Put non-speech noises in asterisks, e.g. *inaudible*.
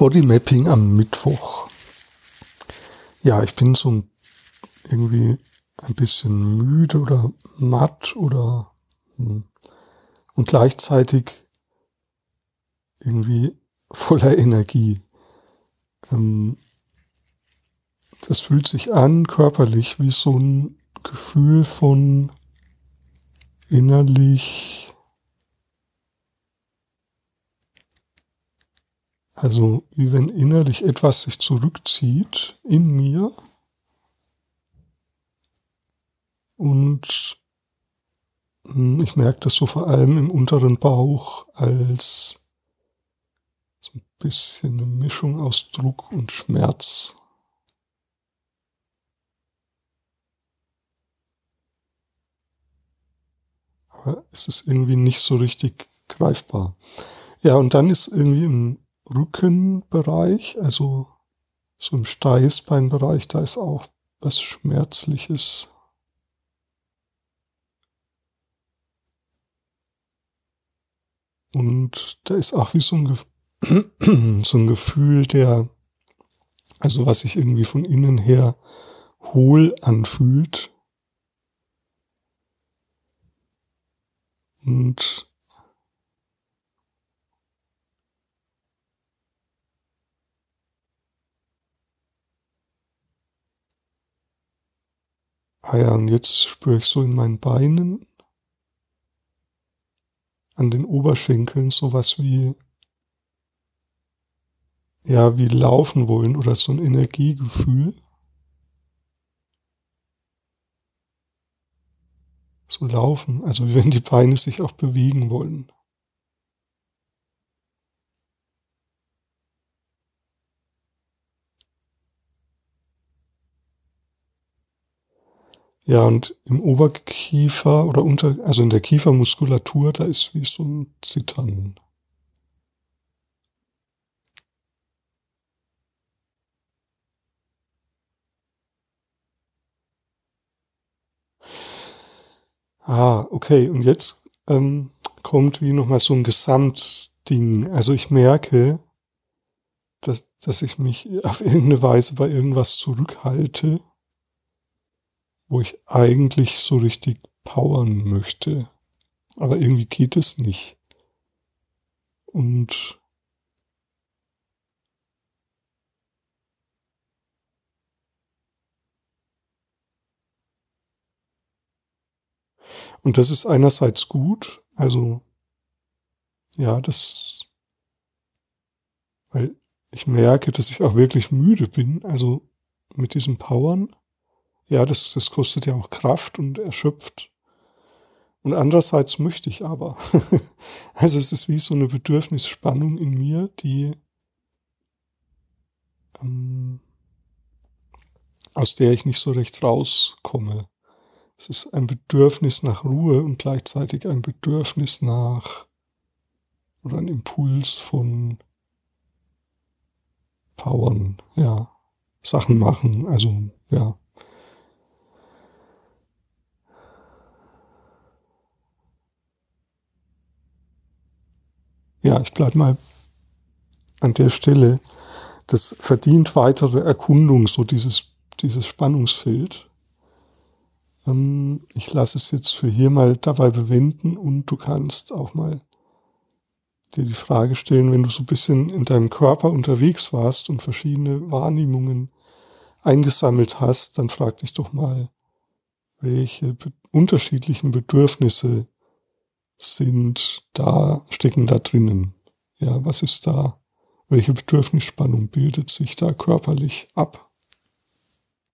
Bodymapping am Mittwoch. Ja, ich bin so irgendwie ein bisschen müde oder matt oder hm, und gleichzeitig irgendwie *laughs* voller Energie. Ähm, das fühlt sich an körperlich wie so ein Gefühl von innerlich, also wie wenn innerlich etwas sich zurückzieht in mir und hm, ich merke das so vor allem im unteren Bauch als so ein bisschen eine Mischung aus Druck und Schmerz. aber es ist irgendwie nicht so richtig greifbar. Ja, und dann ist irgendwie im Rückenbereich, also so im Steißbeinbereich, da ist auch was Schmerzliches. Und da ist auch wie so ein, *clears throat* so ein Gefühl der, also was sich irgendwie von innen her hohl anfühlt. Und Ah ja, und jetzt spüre ich so in meinen Beinen, an den Oberschenkeln sowas wie, ja, wie laufen wollen oder so ein Energiegefühl. so laufen, also wenn die Beine sich auch bewegen wollen. Ja, und im Oberkiefer oder unter, also in der Kiefermuskulatur, da ist wie so ein Zittern. Ah, okay. Und jetzt ähm, kommt wie nochmal so ein Gesamtding. Also ich merke, dass, dass ich mich auf irgendeine Weise bei irgendwas zurückhalte, wo ich eigentlich so richtig powern möchte. Aber irgendwie geht es nicht. Und Und das ist einerseits gut, also ja, das, weil ich merke, dass ich auch wirklich müde bin, also mit diesem Powern. Ja, das, das kostet ja auch Kraft und erschöpft. Und andererseits möchte ich aber. *laughs* also es ist wie so eine Bedürfnisspannung in mir, die ähm, aus der ich nicht so recht rauskomme. Es ist ein Bedürfnis nach Ruhe und gleichzeitig ein Bedürfnis nach oder ein Impuls von Powern, ja, Sachen machen, also ja. Ja, ich bleib mal an der Stelle. Das verdient weitere Erkundung, so dieses, dieses Spannungsfeld. Ähm, ich lasse es jetzt für hier mal dabei bewenden und du kannst auch mal dir die Frage stellen, wenn du so ein bisschen in deinem Körper unterwegs warst und verschiedene Wahrnehmungen eingesammelt hast, dann frag dich doch mal, welche unterschiedlichen Bedürfnisse sind da, stecken da drinnen. Ja, was ist da? Welche Bedürfnisspannung bildet sich da körperlich ab?